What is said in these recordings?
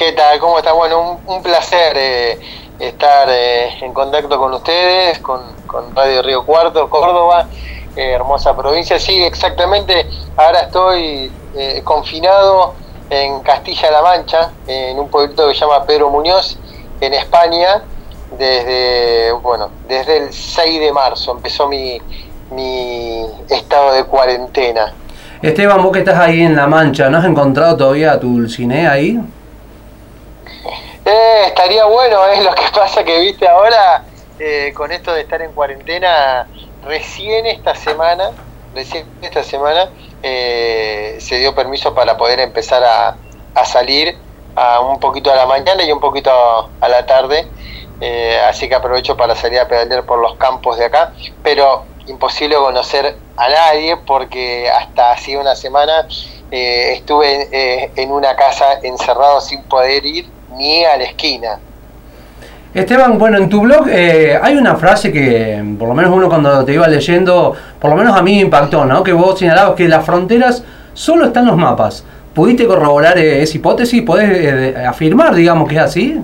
¿Qué tal? ¿Cómo está? Bueno, un, placer eh, estar eh, en contacto con ustedes, con, Radio Río Cuarto, Córdoba, eh, hermosa provincia. Sí, exactamente. Ahora estoy confinado en Castilla-La Mancha, en un pueblito que se llama Pedro Muñoz, en España, desde, bueno, desde el 6 de marzo. Empezó mi, mi estado de cuarentena. Esteban, vos que estás ahí en La Mancha, ¿no has encontrado todavía tu cine ahí? Eh, estaría bueno, es lo que pasa que viste ahora eh, con esto de estar en cuarentena, recién esta semana, recién esta semana eh, se dio permiso para poder empezar a, salir a un poquito a la mañana y un poquito a la tarde, así que aprovecho para salir a pedalear por los campos de acá, pero imposible conocer a nadie porque hasta hace una semana estuve en una casa encerrado sin poder ir ni a la esquina. Esteban, bueno, en tu blog eh, hay una frase que, por lo menos uno cuando te iba leyendo, por lo menos a mí me impactó, ¿no? Que vos señalabas que las fronteras solo están en los mapas. ¿Pudiste corroborar eh, esa hipótesis? ¿Podés eh, afirmar, digamos, que es así?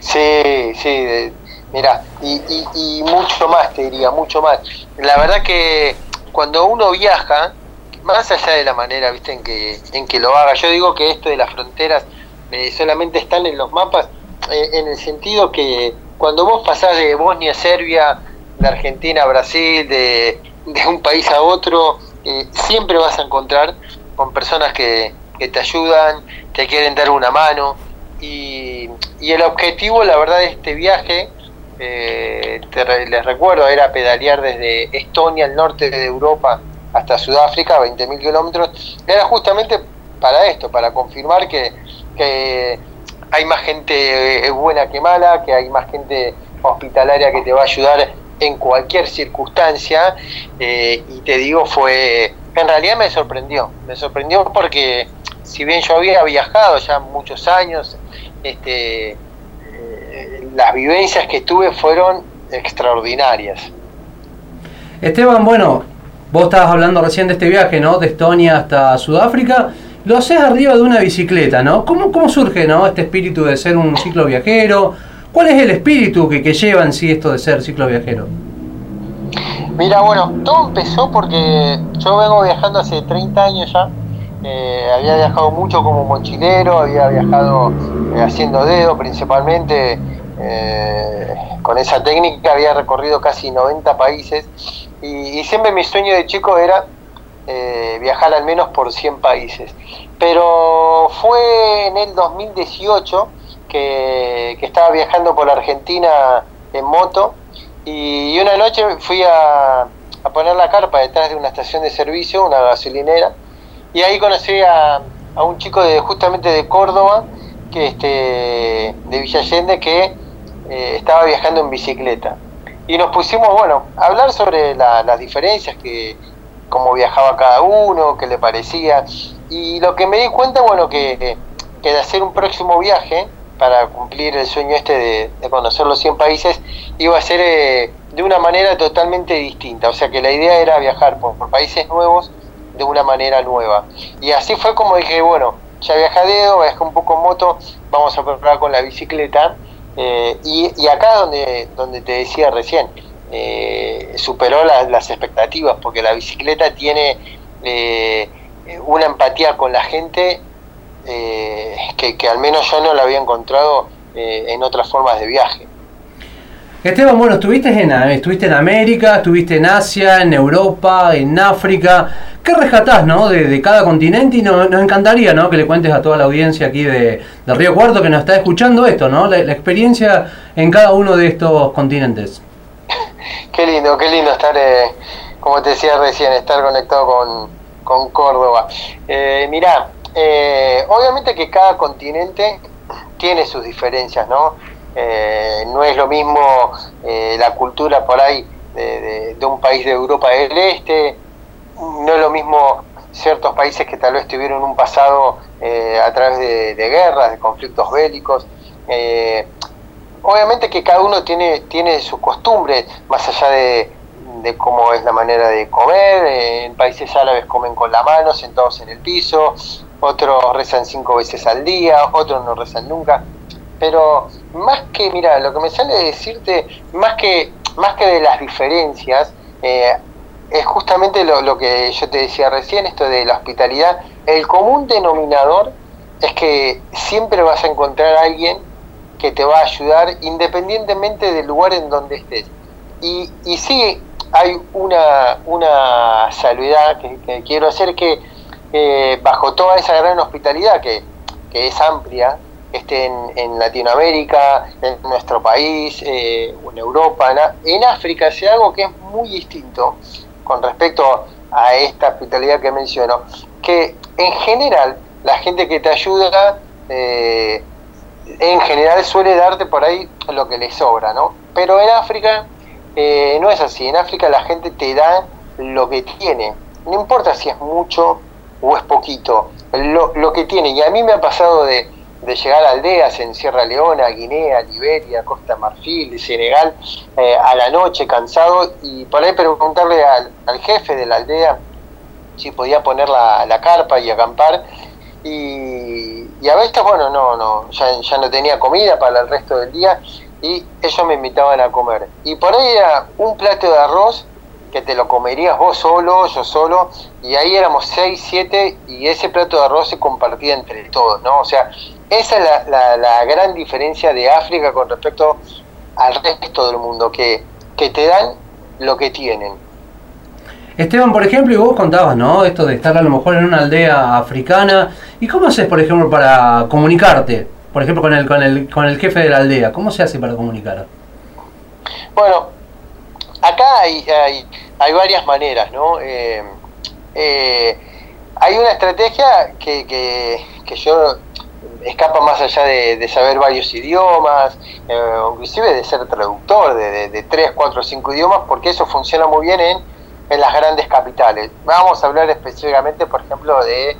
Sí, sí, mira, y, y, mucho más, te diría, mucho más. La verdad que cuando uno viaja, más allá de la manera, viste, en que, en que lo haga, yo digo que esto de las fronteras eh, solamente están en los mapas eh, en el sentido que cuando vos pasás de Bosnia a Serbia, de Argentina a Brasil, de, un país a otro, eh, siempre vas a encontrar con personas que, te ayudan, te quieren dar una mano. Y, el objetivo, la verdad, de este viaje, les recuerdo, era pedalear desde Estonia, al norte de Europa, hasta Sudáfrica, 20.000 kilómetros, era justamente para esto, para confirmar que que hay más gente eh, buena que mala, que hay más gente hospitalaria que te va a ayudar en cualquier circunstancia. Eh, y te digo, fue. En realidad me sorprendió. Me sorprendió porque, si bien yo había viajado ya muchos años, este, eh, las vivencias que tuve fueron extraordinarias. Esteban, bueno, vos estabas hablando recién de este viaje, ¿no? De Estonia hasta Sudáfrica lo haces arriba de una bicicleta, ¿no? ¿Cómo, cómo surge ¿no? este espíritu de ser un ciclo viajero? ¿Cuál es el espíritu que, que lleva en sí esto de ser ciclo viajero? Mira, bueno, todo empezó porque yo vengo viajando hace 30 años ya. Eh, había viajado mucho como mochilero, había viajado eh, haciendo dedo principalmente. Eh, con esa técnica había recorrido casi 90 países y, y siempre mi sueño de chico era eh, viajar al menos por 100 países. Pero fue en el 2018 que, estaba viajando por la Argentina en moto y una noche fui a, poner la carpa detrás de una estación de servicio, una gasolinera, y ahí conocí a, un chico de justamente de Córdoba, que este, de Villa Allende, que eh, estaba viajando en bicicleta. Y nos pusimos, bueno, a hablar sobre las diferencias que, cómo viajaba cada uno, qué le parecía. Y lo que me di cuenta, bueno, que, que de hacer un próximo viaje para cumplir el sueño este de, conocer los 100 países, iba a ser eh, de una manera totalmente distinta. O sea que la idea era viajar por, países nuevos de una manera nueva. Y así fue como dije, bueno, ya viajé a dedo, viajé un poco en moto, vamos a probar con la bicicleta. Eh, y, y acá donde, donde te decía recién, eh, superó las expectativas, porque la bicicleta tiene eh, una empatía con la gente eh, que, al menos yo no la había encontrado en otras formas de viaje. Esteban, bueno, estuviste en, estuviste en América, estuviste en Asia, en Europa, en África. ¿Qué rescatás ¿no? de, cada continente? Y nos, encantaría ¿no? que le cuentes a toda la audiencia aquí de, Río Cuarto que nos está escuchando esto, ¿no? la experiencia en cada uno de estos continentes. Qué lindo, qué lindo estar, eh, como te decía recién, estar conectado con, Córdoba. Eh, mirá, eh, obviamente que cada continente tiene sus diferencias, ¿no? Eh, no es lo mismo la cultura por ahí de, un país de Europa del Este, no es lo mismo ciertos países que tal vez tuvieron un pasado a través de, de, guerras, de conflictos bélicos obviamente que cada uno tiene, tiene sus costumbres, más allá de, cómo es la manera de comer. en países árabes comen con la mano, sentados en el piso. otros rezan cinco veces al día, otros no rezan nunca. Pero más que, mira, lo que me sale decirte, más que, más que de las diferencias, eh, es justamente lo, lo, que yo te decía recién, esto de la hospitalidad. El común denominador es que siempre vas a encontrar a alguien que te va a ayudar independientemente del lugar en donde estés. Y, y sí, hay una, una salvedad que, quiero hacer que eh, bajo toda esa gran hospitalidad que, que es amplia, esté en, Latinoamérica, en nuestro país, eh, en Europa, en, África, es algo que es muy distinto con respecto a esta hospitalidad que menciono, que en general la gente que te ayuda, eh, en general suele darte por ahí lo que le sobra, ¿no? Pero en África eh, no es así, en África la gente te da lo que tiene, no importa si es mucho o es poquito, lo, lo que tiene, y a mí me ha pasado de de llegar a aldeas en Sierra Leona, Guinea, Liberia, Costa Marfil, Senegal, eh, a la noche cansado y por ahí preguntarle al, jefe de la aldea si podía poner la, carpa y acampar. Y, a veces bueno no no ya, ya, no tenía comida para el resto del día y ellos me invitaban a comer y por ahí era un plato de arroz que te lo comerías vos solo, yo solo, y ahí éramos seis, siete, y ese plato de arroz se compartía entre todos, ¿no? O sea, esa es la, gran diferencia de África con respecto al resto del mundo, que, que te dan lo que tienen. Esteban, por ejemplo, y vos contabas, ¿no? Esto de estar a lo mejor en una aldea africana. ¿Y cómo haces, por ejemplo, para comunicarte? Por ejemplo, con el, con el, con el jefe de la aldea. ¿Cómo se hace para comunicar? Bueno, acá hay, hay, varias maneras, ¿no? Eh, eh, hay una estrategia que, que, que yo escapa más allá de, saber varios idiomas, eh, inclusive de ser traductor de, de, tres, cuatro cinco idiomas, porque eso funciona muy bien en, en, las grandes capitales. Vamos a hablar específicamente, por ejemplo, de,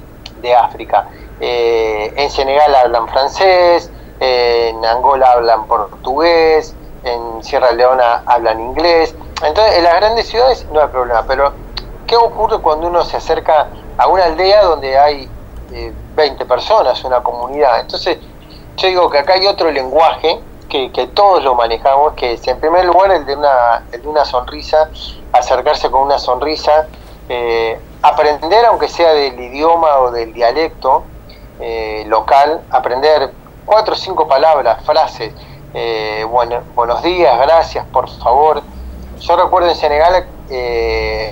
África. Eh, en Senegal hablan francés, en Angola hablan portugués, en Sierra Leona hablan inglés. Entonces, en las grandes ciudades no hay problema, pero ¿qué ocurre cuando uno se acerca a una aldea donde hay 20 personas, una comunidad. Entonces, yo digo que acá hay otro lenguaje que, todos lo manejamos, que es en primer lugar el de una, de una sonrisa, acercarse con una sonrisa, eh, aprender, aunque sea del idioma o del dialecto eh, local, aprender cuatro o cinco palabras, frases, eh, bueno, buenos días, gracias, por favor. Yo recuerdo en Senegal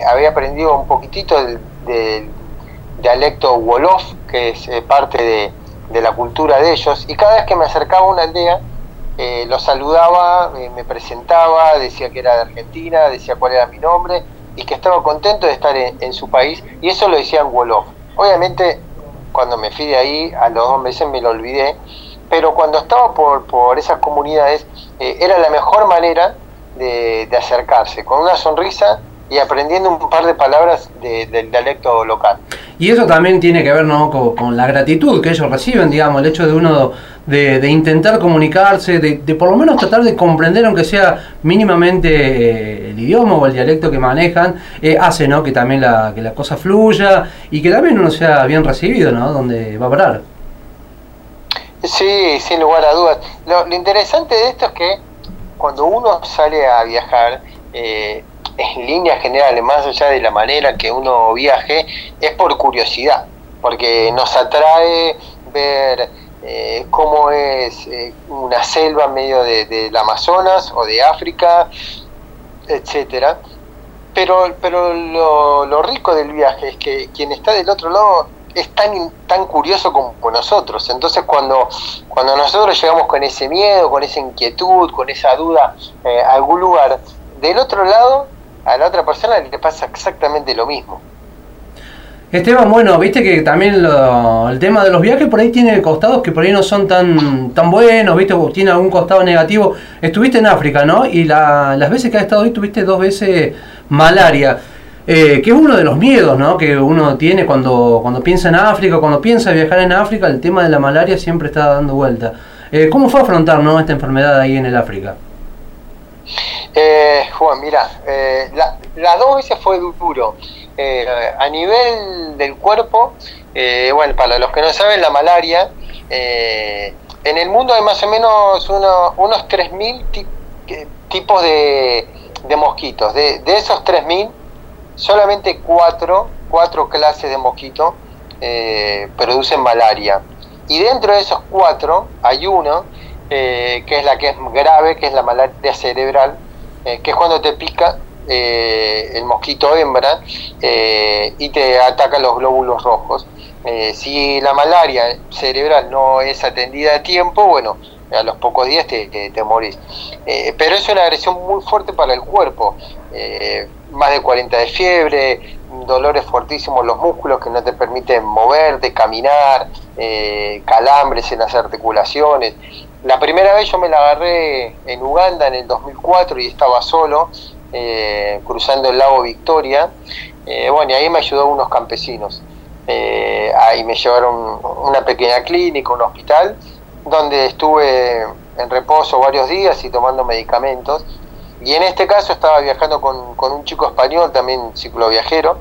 había aprendido un poquitito del dialecto Wolof, que es eh, parte de, la cultura de ellos, y cada vez que me acercaba a una aldea, eh, lo saludaba, eh, me presentaba, decía que era de Argentina, decía cuál era mi nombre, y que estaba contento de estar en, su país, y eso lo decían Wolof. Obviamente, cuando me fui de ahí, a los dos meses me lo olvidé, pero cuando estaba por, por esas comunidades, era la mejor manera de, acercarse, con una sonrisa y aprendiendo un par de palabras del dialecto local. Y eso también tiene que ver ¿no? con, la gratitud que ellos reciben, digamos, el hecho de uno de, intentar comunicarse, de, por lo menos tratar de comprender, aunque sea mínimamente eh, el idioma o el dialecto que manejan, eh, hace ¿no? que también la, que la cosa fluya y que también uno sea bien recibido, ¿no? Donde va a parar. Sí, sin lugar a dudas. Lo, interesante de esto es que cuando uno sale a viajar, eh, en líneas generales, más allá de la manera que uno viaje, es por curiosidad, porque nos atrae ver eh, cómo es eh, una selva en medio de, del Amazonas o de África, etcétera. Pero, pero lo, lo, rico del viaje es que quien está del otro lado es tan, tan curioso como nosotros. Entonces cuando, cuando nosotros llegamos con ese miedo, con esa inquietud, con esa duda eh, a algún lugar, del otro lado a la otra persona le pasa exactamente lo mismo. Esteban, bueno, viste que también el tema de los viajes por ahí tiene costados que por ahí no son tan, tan buenos, viste, tiene algún costado negativo. Estuviste en África, ¿no? Y las veces que has estado ahí tuviste dos veces malaria, eh, que es uno de los miedos, ¿no? Que uno tiene cuando, cuando piensa en África, cuando piensa viajar en África, el tema de la malaria siempre está dando vuelta. Eh, ¿Cómo fue afrontar ¿no? esta enfermedad ahí en el África? Eh, Juan, mira, eh, las dos veces fue duro. Eh, a nivel del cuerpo, eh, bueno, para los que no saben, la malaria, en el mundo hay más o menos unos 3.000 tipos de, mosquitos. De, de esos 3.000, solamente 4, cuatro clases de mosquitos producen malaria. Y dentro de esos cuatro hay uno que es la que es grave, que es la malaria cerebral, eh, que es cuando te pica eh, el mosquito hembra eh, y te ataca los glóbulos rojos. si la malaria cerebral no es atendida a tiempo, bueno, a los pocos días te, te, morís. pero es una agresión muy fuerte para el cuerpo. más de 40 de fiebre, dolores fuertísimos en los músculos que no te permiten moverte, caminar, calambres en las articulaciones. La primera vez yo me la agarré en Uganda en el 2004 y estaba solo, eh, cruzando el lago Victoria. Eh, bueno, y ahí me ayudó unos campesinos. Eh, ahí me llevaron una pequeña clínica, un hospital, donde estuve en reposo varios días y tomando medicamentos. Y en este caso estaba viajando con, un chico español, también cicloviajero.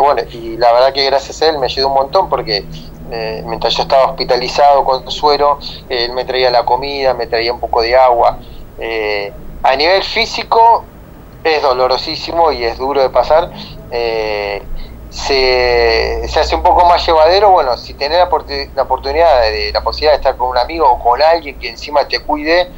bueno, y la verdad que gracias a él me ayudó un montón porque eh, mientras yo estaba hospitalizado con suero, él me traía la comida, me traía un poco de agua. Eh, a nivel físico es dolorosísimo y es duro de pasar. Eh, se, hace un poco más llevadero, bueno, si tenés la, oportunidad de la posibilidad de estar con un amigo o con alguien que encima te cuide,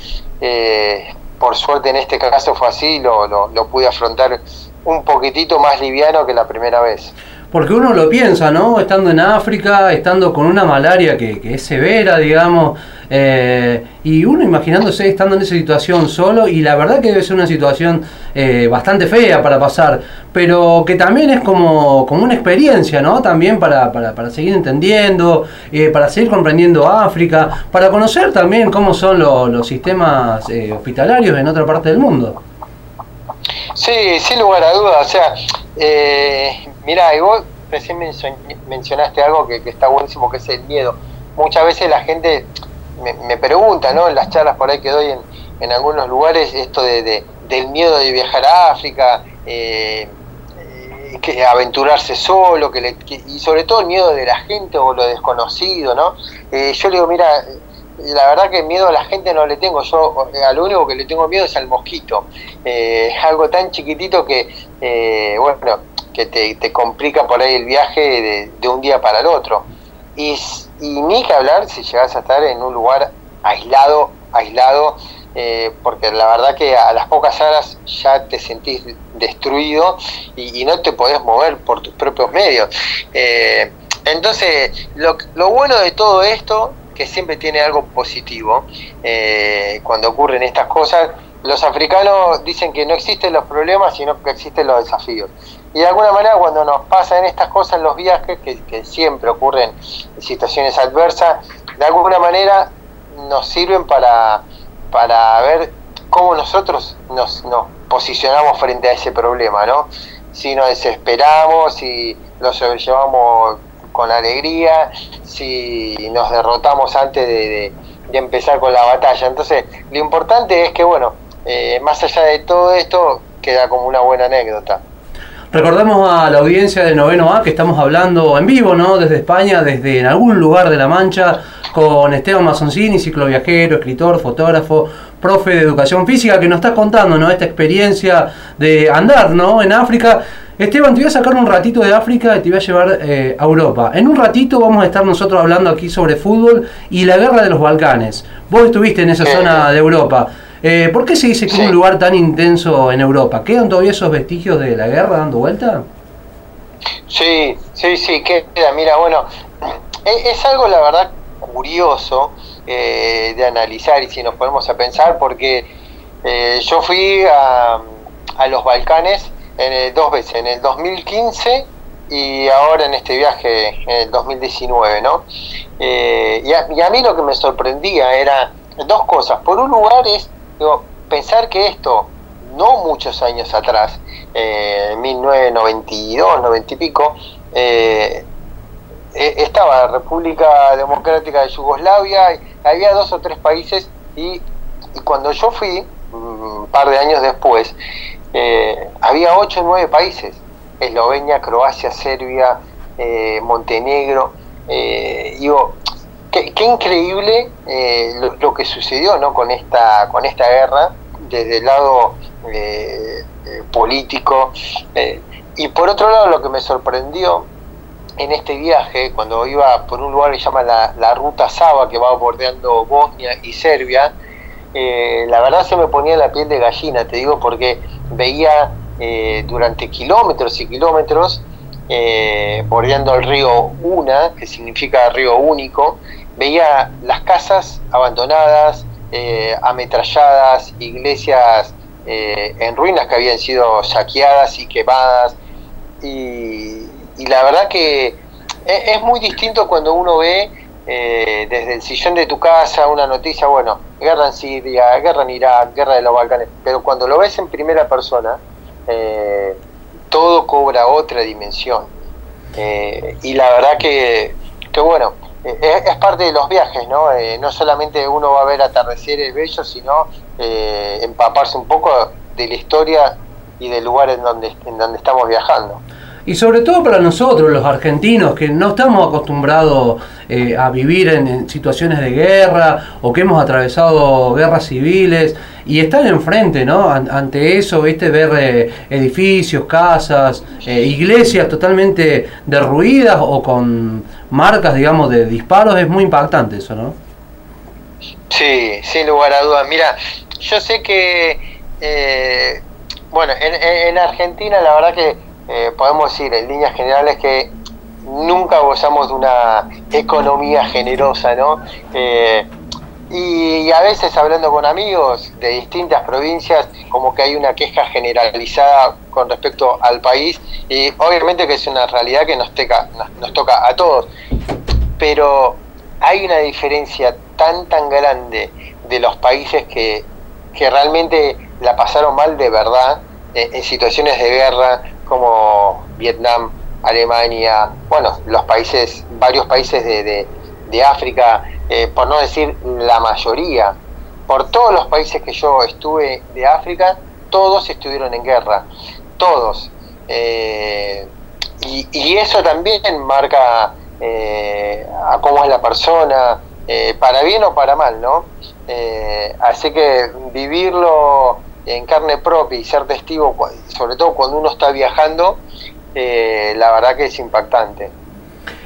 por suerte en este caso fue así, lo, lo pude afrontar un poquitito más liviano que la primera vez. Porque uno lo piensa, ¿no? Estando en África, estando con una malaria que, es severa, digamos, eh, y uno imaginándose estando en esa situación solo, y la verdad que debe ser una situación eh, bastante fea para pasar, pero que también es como, como una experiencia, ¿no? También para, para, seguir entendiendo, eh, para seguir comprendiendo África, para conocer también cómo son los sistemas hospitalarios en otra parte del mundo. Sí, sin lugar a dudas. O sea, mira, y vos recién mencionaste algo que, está buenísimo, que es el miedo. Muchas veces la gente me, pregunta, ¿no? En las charlas por ahí que doy en, en algunos lugares, esto de, del miedo de viajar a África, eh, eh, que aventurarse solo, que, y sobre todo el miedo de la gente o lo desconocido, ¿no? Eh, yo le digo, mira, la verdad que miedo a la gente no le tengo, yo a lo único que le tengo miedo es al mosquito. Eh, algo tan chiquitito que, eh, bueno, que te, complica por ahí el viaje de, un día para el otro. Y, ni que hablar si llegas a estar en un lugar aislado, aislado, eh, porque la verdad que a las pocas horas ya te sentís destruido y, no te podés mover por tus propios medios. entonces, lo, lo bueno de todo esto que siempre tiene algo positivo eh, cuando ocurren estas cosas. Los africanos dicen que no existen los problemas, sino que existen los desafíos. Y de alguna manera cuando nos pasan estas cosas en los viajes, que, siempre ocurren situaciones adversas, de alguna manera nos sirven para, para ver cómo nosotros nos, nos posicionamos frente a ese problema, ¿no? Si nos desesperamos, si lo sobrellevamos con alegría, si nos derrotamos antes de, empezar con la batalla. Entonces, lo importante es que, bueno, eh, más allá de todo esto, queda como una buena anécdota. Recordamos a la audiencia de Noveno A que estamos hablando en vivo, ¿no? Desde España, desde en algún lugar de La Mancha, con Esteban Mazzoncini, cicloviajero, escritor, fotógrafo, profe de educación física, que nos está contando, ¿no? Esta experiencia de andar, ¿no? En África Esteban, te voy a sacar un ratito de África y te voy a llevar eh, a Europa. En un ratito vamos a estar nosotros hablando aquí sobre fútbol y la guerra de los Balcanes. Vos estuviste en esa zona de Europa. Eh, ¿Por qué se dice que es un lugar tan intenso en Europa? ¿Quedan todavía esos vestigios de la guerra dando vuelta? Sí, sí, sí, queda. Mira, bueno, es, algo, la verdad, curioso eh, de analizar y si nos ponemos a pensar, porque yo fui a, a los Balcanes en dos veces, en el 2015 y ahora en este viaje en el 2019, ¿no? Eh, y, a, mí lo que me sorprendía era dos cosas. Por un lugar es digo, pensar que esto, no muchos años atrás, eh, en 1992, 90 y pico, eh, e, estaba la República Democrática de Yugoslavia, había dos o tres países y, y cuando yo fui, un par de años después, eh, había ocho o nueve países, Eslovenia, Croacia, Serbia, eh, Montenegro, digo, qué, increíble lo, que sucedió ¿no? con, esta, con esta guerra desde el lado político. y por otro lado, lo que me sorprendió en este viaje, cuando iba por un lugar que se llama la, Ruta Saba, que va bordeando Bosnia y Serbia, eh, la verdad se me ponía la piel de gallina, te digo, porque veía eh, durante kilómetros y kilómetros, eh, bordeando el río Una, que significa río único, veía las casas abandonadas, ametralladas, iglesias en ruinas que habían sido saqueadas y quemadas, y, y la verdad que es, muy distinto cuando uno ve eh, desde el sillón de tu casa una noticia, bueno, guerra en Siria, guerra en Irak, guerra de los Balcanes, pero cuando lo ves en primera persona, eh, todo cobra otra dimensión. Eh, y la verdad que, que bueno, es, parte de los viajes, ¿no? no solamente uno va a ver atardeceres bellos, sino empaparse un poco de la historia y del lugar en donde, en donde estamos viajando. Y sobre todo para nosotros, los argentinos, que no estamos acostumbrados eh, a vivir en, situaciones de guerra o que hemos atravesado guerras civiles y estar enfrente, ¿no? ante eso, ¿viste? Ver eh, edificios, casas, eh, iglesias totalmente derruidas o con marcas, digamos, de disparos, es muy impactante eso, ¿no? Sí, sin lugar a dudas. Mira, yo sé que, bueno, en Argentina la verdad que eh, podemos decir en líneas generales que nunca gozamos de una economía generosa, ¿no? Eh, y, a veces hablando con amigos de distintas provincias, como que hay una queja generalizada con respecto al país, y obviamente que es una realidad que nos, nos, toca a todos, pero hay una diferencia tan, tan grande de los países que, que realmente la pasaron mal de verdad, eh, en situaciones de guerra, como Vietnam, Alemania, bueno, los países, varios países de, de, África, eh, por no decir la mayoría, por todos los países que yo estuve de África, todos estuvieron en guerra, todos. Eh, y, eso también marca eh, a cómo es la persona, para bien o para mal, ¿no? así que vivirlo en carne propia y ser testigo, sobre todo cuando uno está viajando, eh, la verdad que es impactante.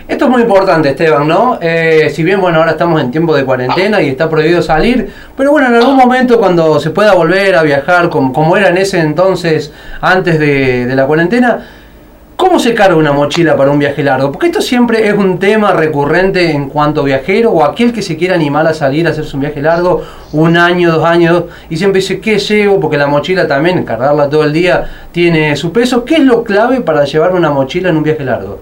Esto es muy importante, Esteban, ¿no? Eh, si bien, bueno, ahora estamos en tiempo de cuarentena y está prohibido salir, pero bueno, en algún momento cuando se pueda volver a viajar como, como era en ese entonces, antes de, de la cuarentena, ¿Cómo se carga una mochila para un viaje largo? Porque esto siempre es un tema recurrente en cuanto a viajero o aquel que se quiera animar a salir a hacerse un viaje largo, un año, dos años, y siempre dice, ¿qué llevo? Porque la mochila también, cargarla todo el día, tiene su peso. ¿Qué es lo clave para llevar una mochila en un viaje largo?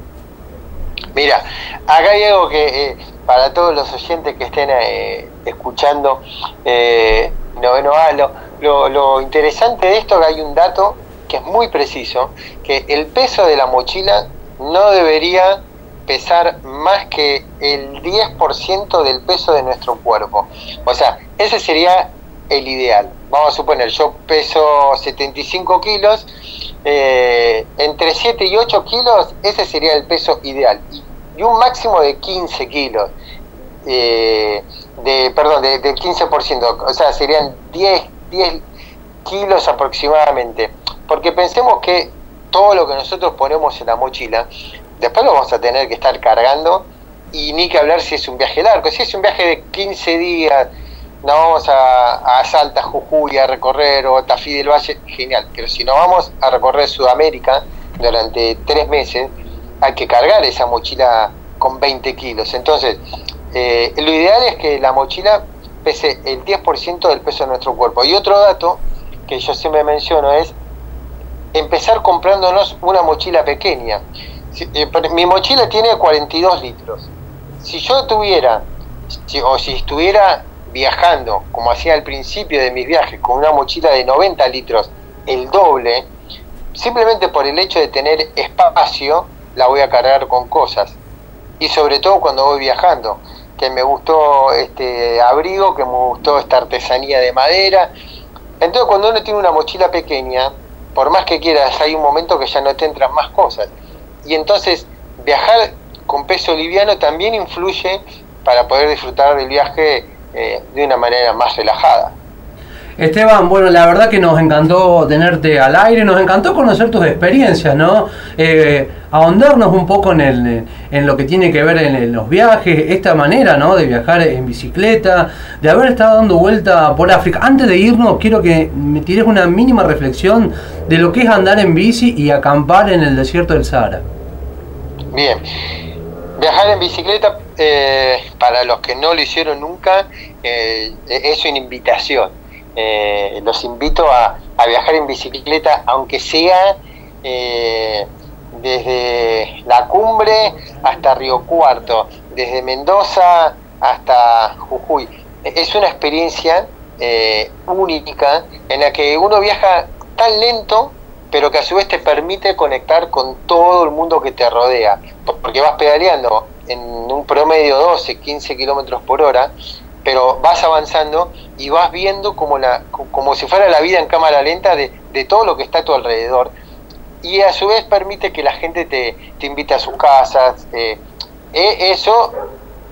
Mira, acá hay algo que eh, para todos los oyentes que estén eh, escuchando, eh, noveno halo, lo, lo interesante de esto es que hay un dato que es muy preciso, que el peso de la mochila no debería pesar más que el 10% del peso de nuestro cuerpo. O sea, ese sería el ideal. Vamos a suponer, yo peso 75 kilos, eh, entre 7 y 8 kilos, ese sería el peso ideal. Y, un máximo de 15 kilos. Eh, de, perdón, de, del 15%, o sea, serían 10, 10 kilos aproximadamente. Porque pensemos que todo lo que nosotros ponemos en la mochila, después lo vamos a tener que estar cargando y ni que hablar si es un viaje largo. Si es un viaje de 15 días, no vamos a, a Salta, Jujuy a recorrer o Tafí del Valle, genial. Pero si no vamos a recorrer Sudamérica durante tres meses, hay que cargar esa mochila con 20 kilos. Entonces, eh, lo ideal es que la mochila pese el 10% del peso de nuestro cuerpo. Y otro dato que yo siempre menciono es empezar comprándonos una mochila pequeña. Eh, mi mochila tiene 42 litros. Si yo tuviera, o si estuviera viajando, como hacía al principio de mis viajes, con una mochila de 90 litros, el doble, simplemente por el hecho de tener espacio, la voy a cargar con cosas. Y sobre todo cuando voy viajando, que me gustó este abrigo, que me gustó esta artesanía de madera, Entonces cuando uno tiene una mochila pequeña, por más que quieras, hay un momento que ya no te entran más cosas. Y entonces viajar con peso liviano también influye para poder disfrutar del viaje eh, de una manera más relajada. Esteban, bueno, la verdad que nos encantó tenerte al aire, nos encantó conocer tus experiencias, ¿no? Eh, ahondarnos un poco en, el, en lo que tiene que ver en, los viajes, esta manera, ¿no? De viajar en bicicleta, de haber estado dando vuelta por África. Antes de irnos, quiero que me tires una mínima reflexión de lo que es andar en bici y acampar en el desierto del Sahara. Bien, viajar en bicicleta, eh, para los que no lo hicieron nunca, eh, es una invitación eh, los invito a, viajar en bicicleta, aunque sea eh, desde la cumbre hasta Río Cuarto, desde Mendoza hasta Jujuy. Es una experiencia eh, única en la que uno viaja tan lento, pero que a su vez te permite conectar con todo el mundo que te rodea, porque vas pedaleando en un promedio 12, 15 kilómetros por hora pero vas avanzando y vas viendo como, la, como si fuera la vida en cámara lenta de, todo lo que está a tu alrededor. Y a su vez permite que la gente te, te invite a sus casas. Eh, e, eso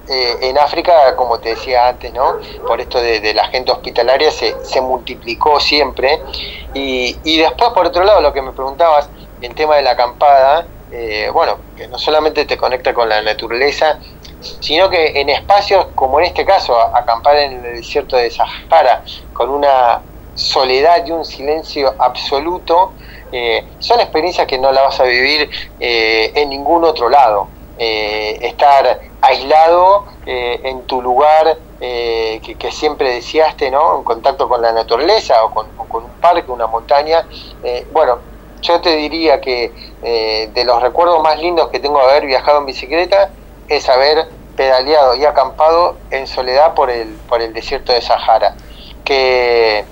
eh, en África, como te decía antes, ¿no? por esto de, la gente hospitalaria, se, se multiplicó siempre. Y, y, después, por otro lado, lo que me preguntabas, el tema de la acampada, eh, bueno, que no solamente te conecta con la naturaleza, sino que en espacios como en este caso, acampar en el desierto de Sahara, con una soledad y un silencio absoluto, eh, son experiencias que no la vas a vivir eh, en ningún otro lado. Eh, estar aislado en tu lugar que, siempre deseaste, ¿no? en contacto con la naturaleza o con, o con un parque, una montaña. bueno, yo te diría que de los recuerdos más lindos que tengo de haber viajado en bicicleta, es haber pedaleado y acampado en soledad por el, por el desierto de Sahara. Que,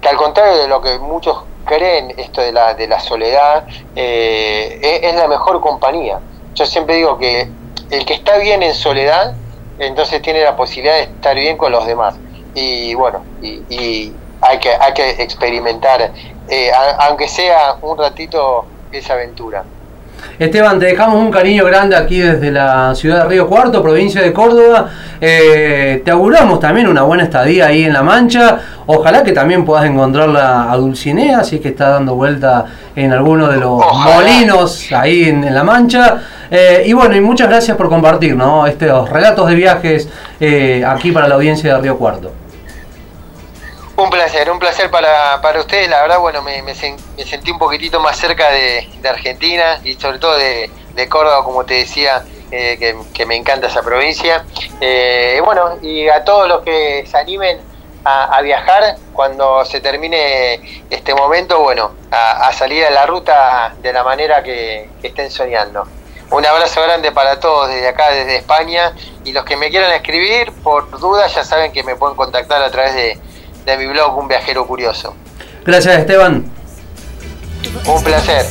que al contrario de lo que muchos creen, esto de la, de la soledad, eh, es, la mejor compañía. Yo siempre digo que el que está bien en soledad, entonces tiene la posibilidad de estar bien con los demás. Y bueno, y, hay, que, hay que experimentar, eh, aunque sea un ratito, esa aventura. Esteban, te dejamos un cariño grande aquí desde la ciudad de Río Cuarto, provincia de Córdoba. Eh, te auguramos también una buena estadía ahí en La Mancha. Ojalá que también puedas encontrarla a Dulcinea, si es que está dando vuelta en alguno de los molinos ahí en, La Mancha. Eh, y bueno, y muchas gracias por compartir ¿no? estos relatos de viajes eh, aquí para la audiencia de Río Cuarto. Un placer, un placer para, para ustedes. La verdad, bueno, me, me, sentí un poquitito más cerca de, Argentina y sobre todo de, Córdoba, como te decía, eh, que, me encanta esa provincia. Eh, bueno, y a todos los que se animen a, viajar cuando se termine este momento, bueno, a, salir a la ruta de la manera que, que estén soñando. Un abrazo grande para todos desde acá, desde España. Y los que me quieran escribir, por dudas, ya saben que me pueden contactar a través de de mi blog Un Viajero Curioso. Gracias Esteban. Un placer.